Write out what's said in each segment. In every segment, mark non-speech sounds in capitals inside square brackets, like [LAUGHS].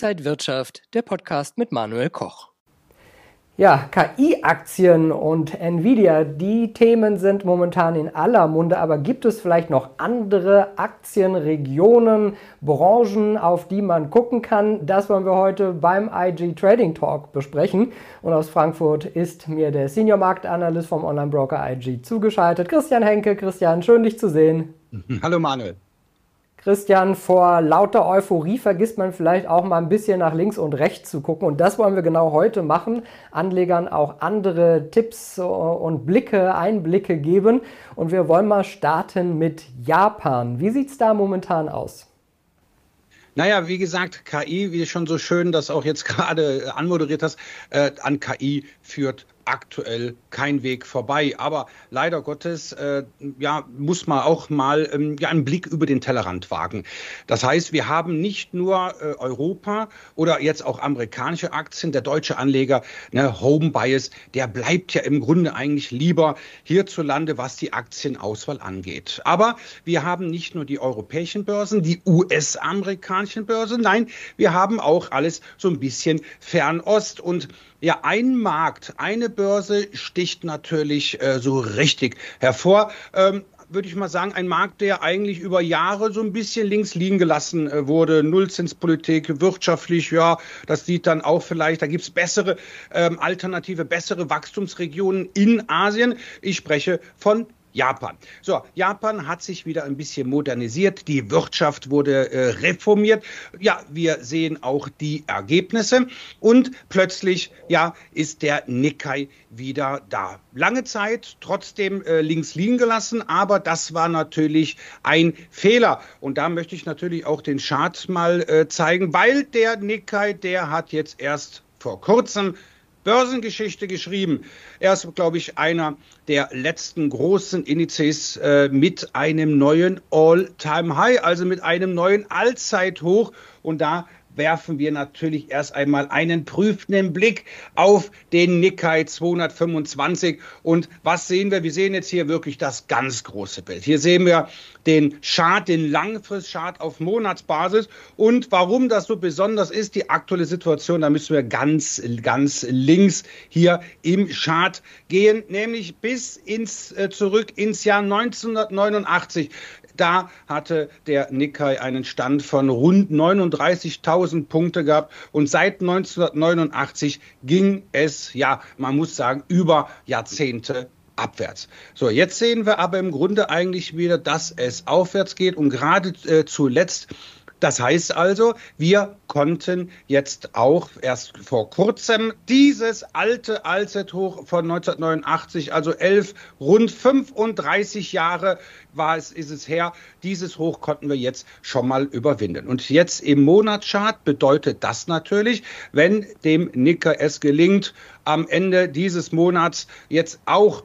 Inside Wirtschaft, der Podcast mit Manuel Koch. Ja, KI-Aktien und Nvidia, die Themen sind momentan in aller Munde, aber gibt es vielleicht noch andere Aktien, Regionen, Branchen, auf die man gucken kann? Das wollen wir heute beim IG Trading Talk besprechen. Und aus Frankfurt ist mir der Senior Marktanalyst vom Online-Broker IG zugeschaltet. Christian Henke. Christian, schön dich zu sehen. [LAUGHS] Hallo Manuel. Christian, vor lauter Euphorie vergisst man vielleicht auch mal ein bisschen nach links und rechts zu gucken. Und das wollen wir genau heute machen. Anlegern auch andere Tipps und Blicke, Einblicke geben. Und wir wollen mal starten mit Japan. Wie sieht es da momentan aus? Naja, wie gesagt, KI, wie schon so schön das auch jetzt [LAUGHS] gerade anmoderiert hast, äh, an KI führt aktuell kein Weg vorbei. Aber leider Gottes, äh, ja, muss man auch mal ähm, ja, einen Blick über den Tellerrand wagen. Das heißt, wir haben nicht nur äh, Europa oder jetzt auch amerikanische Aktien. Der deutsche Anleger, ne, Home Bias, der bleibt ja im Grunde eigentlich lieber hierzulande, was die Aktienauswahl angeht. Aber wir haben nicht nur die europäischen Börsen, die US-amerikanischen Börsen, nein, wir haben auch alles so ein bisschen Fernost und ja, ein Markt, eine Börse sticht natürlich äh, so richtig hervor. Ähm, würde ich mal sagen, ein Markt, der eigentlich über Jahre so ein bisschen links liegen gelassen äh, wurde. Nullzinspolitik, wirtschaftlich, ja, das sieht dann auch vielleicht, da gibt es bessere ähm, Alternative, bessere Wachstumsregionen in Asien. Ich spreche von Japan. So, Japan hat sich wieder ein bisschen modernisiert, die Wirtschaft wurde äh, reformiert. Ja, wir sehen auch die Ergebnisse und plötzlich, ja, ist der Nikkei wieder da. Lange Zeit trotzdem äh, links liegen gelassen, aber das war natürlich ein Fehler. Und da möchte ich natürlich auch den Chart mal äh, zeigen, weil der Nikkei, der hat jetzt erst vor kurzem Börsengeschichte geschrieben. Er ist, glaube ich, einer der letzten großen Indizes äh, mit einem neuen All-Time-High, also mit einem neuen Allzeithoch. Und da werfen wir natürlich erst einmal einen prüfenden Blick auf den Nikkei 225. Und was sehen wir? Wir sehen jetzt hier wirklich das ganz große Bild. Hier sehen wir den Chart, den Langfristchart auf Monatsbasis. Und warum das so besonders ist, die aktuelle Situation, da müssen wir ganz, ganz links hier im Chart gehen, nämlich bis ins, äh, zurück ins Jahr 1989. Da hatte der Nikkei einen Stand von rund 39.000 Punkte gehabt und seit 1989 ging es, ja, man muss sagen, über Jahrzehnte abwärts. So, jetzt sehen wir aber im Grunde eigentlich wieder, dass es aufwärts geht und gerade äh, zuletzt das heißt also, wir konnten jetzt auch erst vor kurzem dieses alte Allzeithoch von 1989, also elf, rund 35 Jahre war es, ist es her, dieses Hoch konnten wir jetzt schon mal überwinden. Und jetzt im Monatschart bedeutet das natürlich, wenn dem Nicker es gelingt, am Ende dieses Monats jetzt auch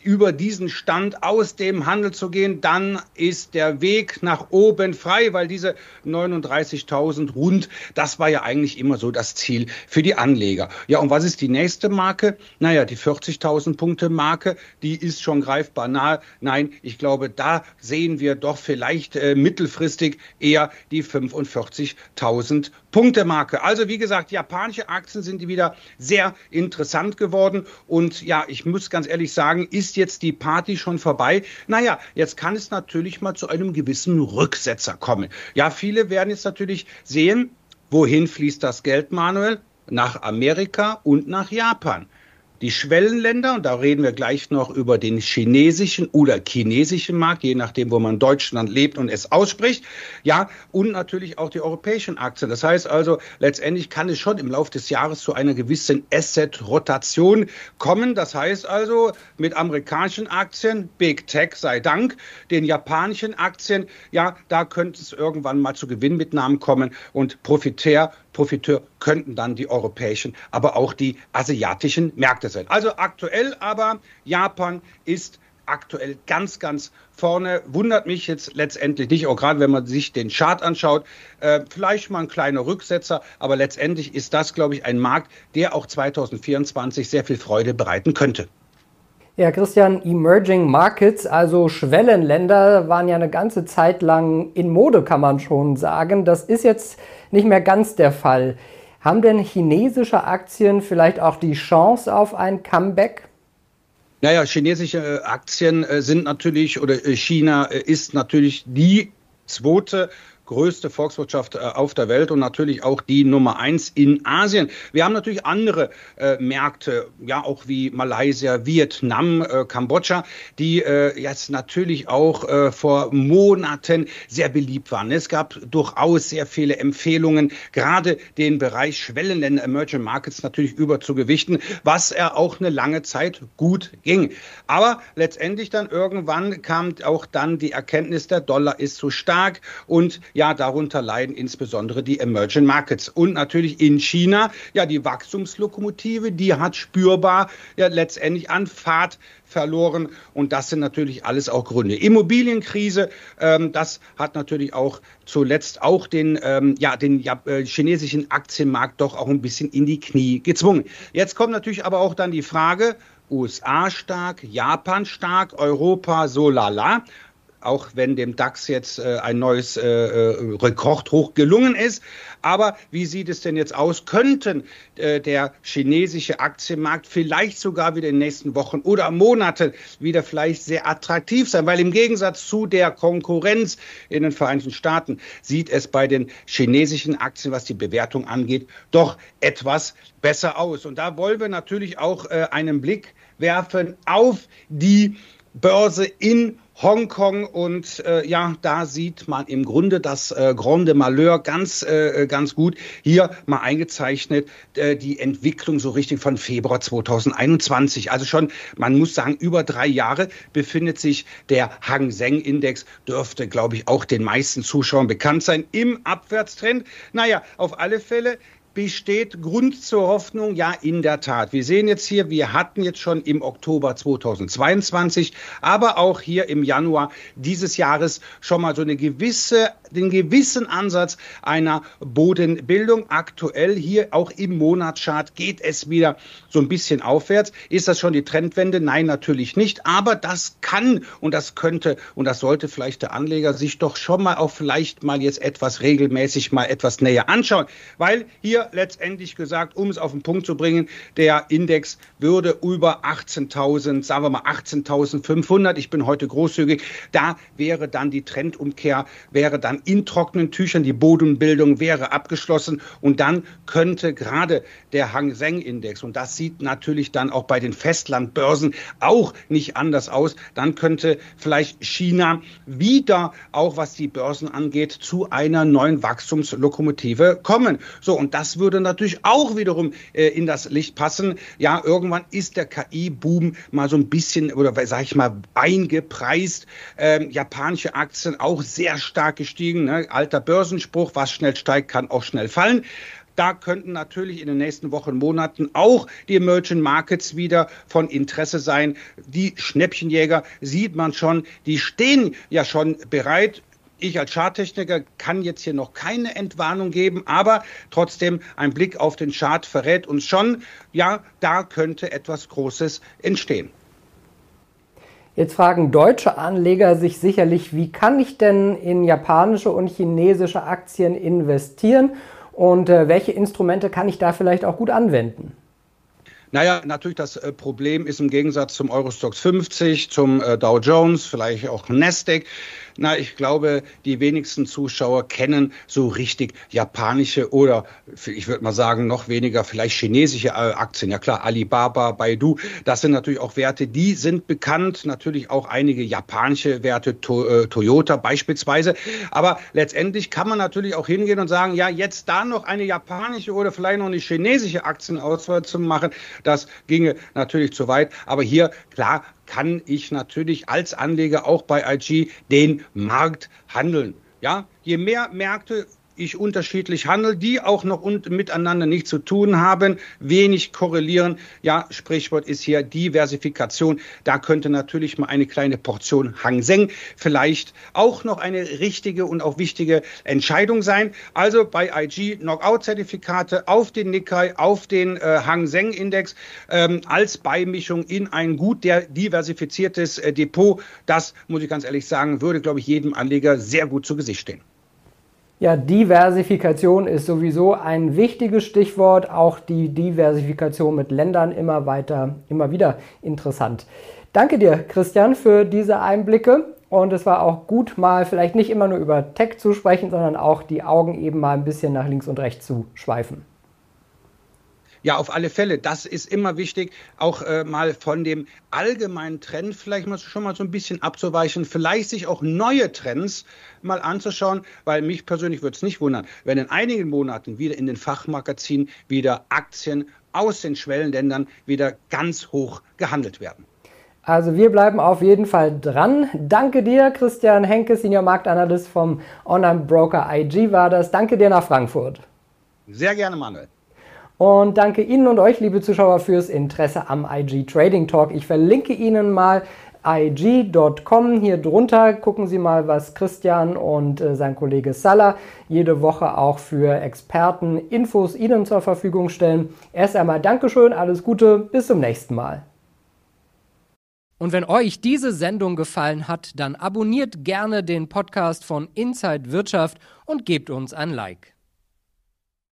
über diesen Stand aus dem Handel zu gehen, dann ist der Weg nach oben frei, weil diese 39.000 rund, das war ja eigentlich immer so das Ziel für die Anleger. Ja, und was ist die nächste Marke? Naja, die 40.000 Punkte Marke, die ist schon greifbar nahe. Nein, ich glaube, da sehen wir doch vielleicht äh, mittelfristig eher die 45.000 Punkte Marke. Also wie gesagt, japanische Aktien sind wieder sehr interessant geworden. Und ja, ich muss ganz ehrlich sagen, ist jetzt die Party schon vorbei? Naja, jetzt kann es natürlich mal zu einem gewissen Rücksetzer kommen. Ja, viele werden jetzt natürlich sehen, wohin fließt das Geld, Manuel? Nach Amerika und nach Japan die Schwellenländer, und da reden wir gleich noch über den chinesischen oder chinesischen Markt, je nachdem, wo man Deutschland lebt und es ausspricht, ja, und natürlich auch die europäischen Aktien. Das heißt also, letztendlich kann es schon im Laufe des Jahres zu einer gewissen Asset-Rotation kommen. Das heißt also, mit amerikanischen Aktien, Big Tech sei Dank, den japanischen Aktien, ja, da könnte es irgendwann mal zu Gewinnmitnahmen kommen und Profitär Profiteur könnten dann die europäischen, aber auch die asiatischen Märkte sein. Also aktuell aber Japan ist aktuell ganz, ganz vorne. Wundert mich jetzt letztendlich nicht, auch gerade wenn man sich den Chart anschaut. Äh, vielleicht mal ein kleiner Rücksetzer, aber letztendlich ist das, glaube ich, ein Markt, der auch 2024 sehr viel Freude bereiten könnte. Ja, Christian, Emerging Markets, also Schwellenländer, waren ja eine ganze Zeit lang in Mode, kann man schon sagen. Das ist jetzt nicht mehr ganz der Fall. Haben denn chinesische Aktien vielleicht auch die Chance auf ein Comeback? Naja, chinesische äh, Aktien äh, sind natürlich oder äh, China ist natürlich die zweite größte Volkswirtschaft äh, auf der Welt und natürlich auch die Nummer eins in Asien. Wir haben natürlich andere äh, Märkte, ja auch wie Malaysia, Vietnam, äh, Kambodscha, die jetzt natürlich auch vor Monaten sehr beliebt waren. Es gab durchaus sehr viele Empfehlungen, gerade den Bereich Schwellenländer, Emerging Markets natürlich überzugewichten, was er auch eine lange Zeit gut ging. Aber letztendlich dann irgendwann kam auch dann die Erkenntnis, der Dollar ist zu stark und ja, darunter leiden insbesondere die Emerging Markets. Und natürlich in China, ja, die Wachstumslokomotive, die hat spürbar ja letztendlich an Fahrt verloren. Und das sind natürlich alles auch Gründe. Immobilienkrise, ähm, das hat natürlich auch zuletzt auch den, ähm, ja, den ja, äh, chinesischen Aktienmarkt doch auch ein bisschen in die Knie gezwungen. Jetzt kommt natürlich aber auch dann die Frage, USA stark, Japan stark, Europa so lala auch wenn dem DAX jetzt äh, ein neues äh, äh, Rekordhoch gelungen ist. Aber wie sieht es denn jetzt aus? Könnten äh, der chinesische Aktienmarkt vielleicht sogar wieder in den nächsten Wochen oder Monaten wieder vielleicht sehr attraktiv sein? Weil im Gegensatz zu der Konkurrenz in den Vereinigten Staaten sieht es bei den chinesischen Aktien, was die Bewertung angeht, doch etwas besser aus. Und da wollen wir natürlich auch äh, einen Blick werfen auf die Börse in Hongkong und äh, ja, da sieht man im Grunde das äh, Grande Malheur ganz, äh, ganz gut. Hier mal eingezeichnet äh, die Entwicklung so richtig von Februar 2021. Also schon, man muss sagen, über drei Jahre befindet sich der Hang Seng Index, dürfte, glaube ich, auch den meisten Zuschauern bekannt sein, im Abwärtstrend. Naja, auf alle Fälle besteht Grund zur Hoffnung, ja, in der Tat. Wir sehen jetzt hier, wir hatten jetzt schon im Oktober 2022, aber auch hier im Januar dieses Jahres schon mal so eine gewisse, den gewissen Ansatz einer Bodenbildung. Aktuell hier auch im Monatschart geht es wieder so ein bisschen aufwärts. Ist das schon die Trendwende? Nein, natürlich nicht. Aber das kann und das könnte und das sollte vielleicht der Anleger sich doch schon mal auch vielleicht mal jetzt etwas regelmäßig mal etwas näher anschauen, weil hier letztendlich gesagt, um es auf den Punkt zu bringen, der Index würde über 18.000, sagen wir mal 18.500, ich bin heute großzügig, da wäre dann die Trendumkehr, wäre dann in trockenen Tüchern, die Bodenbildung wäre abgeschlossen. Und dann könnte gerade der Hang Seng Index, und das sieht natürlich dann auch bei den Festlandbörsen auch nicht anders aus, dann könnte vielleicht China wieder, auch was die Börsen angeht, zu einer neuen Wachstumslokomotive kommen. So, und das würde natürlich auch wiederum äh, in das Licht passen. Ja, irgendwann ist der KI-Boom mal so ein bisschen, oder sage ich mal, eingepreist. Ähm, japanische Aktien auch sehr stark gestiegen. Ne? Alter Börsenspruch, was schnell steigt, kann auch schnell fallen. Da könnten natürlich in den nächsten Wochen, Monaten auch die Emerging Markets wieder von Interesse sein. Die Schnäppchenjäger sieht man schon, die stehen ja schon bereit ich als Charttechniker kann jetzt hier noch keine Entwarnung geben, aber trotzdem ein Blick auf den Chart verrät uns schon, ja, da könnte etwas Großes entstehen. Jetzt fragen deutsche Anleger sich sicherlich, wie kann ich denn in japanische und chinesische Aktien investieren und äh, welche Instrumente kann ich da vielleicht auch gut anwenden? Naja, natürlich das äh, Problem ist im Gegensatz zum Eurostox 50, zum äh, Dow Jones, vielleicht auch Nasdaq, na, ich glaube, die wenigsten Zuschauer kennen so richtig japanische oder ich würde mal sagen, noch weniger vielleicht chinesische äh, Aktien. Ja klar, Alibaba, Baidu, das sind natürlich auch Werte, die sind bekannt. Natürlich auch einige japanische Werte, to äh, Toyota beispielsweise. Aber letztendlich kann man natürlich auch hingehen und sagen, ja, jetzt da noch eine japanische oder vielleicht noch eine chinesische Aktienauswahl zu machen, das ginge natürlich zu weit. Aber hier, klar, kann ich natürlich als Anleger auch bei IG den Markt handeln. Ja, je mehr Märkte ich unterschiedlich handle, die auch noch miteinander nichts zu tun haben, wenig korrelieren. Ja, Sprichwort ist hier Diversifikation. Da könnte natürlich mal eine kleine Portion Hang Seng vielleicht auch noch eine richtige und auch wichtige Entscheidung sein. Also bei IG Knockout-Zertifikate auf den Nikkei, auf den äh, Hang Seng Index ähm, als Beimischung in ein gut diversifiziertes äh, Depot. Das muss ich ganz ehrlich sagen, würde, glaube ich, jedem Anleger sehr gut zu Gesicht stehen. Ja, Diversifikation ist sowieso ein wichtiges Stichwort. Auch die Diversifikation mit Ländern immer weiter, immer wieder interessant. Danke dir, Christian, für diese Einblicke. Und es war auch gut, mal vielleicht nicht immer nur über Tech zu sprechen, sondern auch die Augen eben mal ein bisschen nach links und rechts zu schweifen. Ja, auf alle Fälle. Das ist immer wichtig, auch äh, mal von dem allgemeinen Trend vielleicht mal schon mal so ein bisschen abzuweichen, vielleicht sich auch neue Trends mal anzuschauen, weil mich persönlich würde es nicht wundern, wenn in einigen Monaten wieder in den Fachmagazinen wieder Aktien aus den Schwellenländern wieder ganz hoch gehandelt werden. Also wir bleiben auf jeden Fall dran. Danke dir, Christian Henke, Senior Marktanalyst vom Online-Broker IG war das. Danke dir nach Frankfurt. Sehr gerne, Manuel. Und danke Ihnen und euch, liebe Zuschauer, fürs Interesse am IG Trading Talk. Ich verlinke Ihnen mal ig.com. Hier drunter gucken Sie mal, was Christian und äh, sein Kollege Salah jede Woche auch für Experten Infos Ihnen zur Verfügung stellen. Erst einmal Dankeschön, alles Gute, bis zum nächsten Mal. Und wenn euch diese Sendung gefallen hat, dann abonniert gerne den Podcast von Inside Wirtschaft und gebt uns ein Like.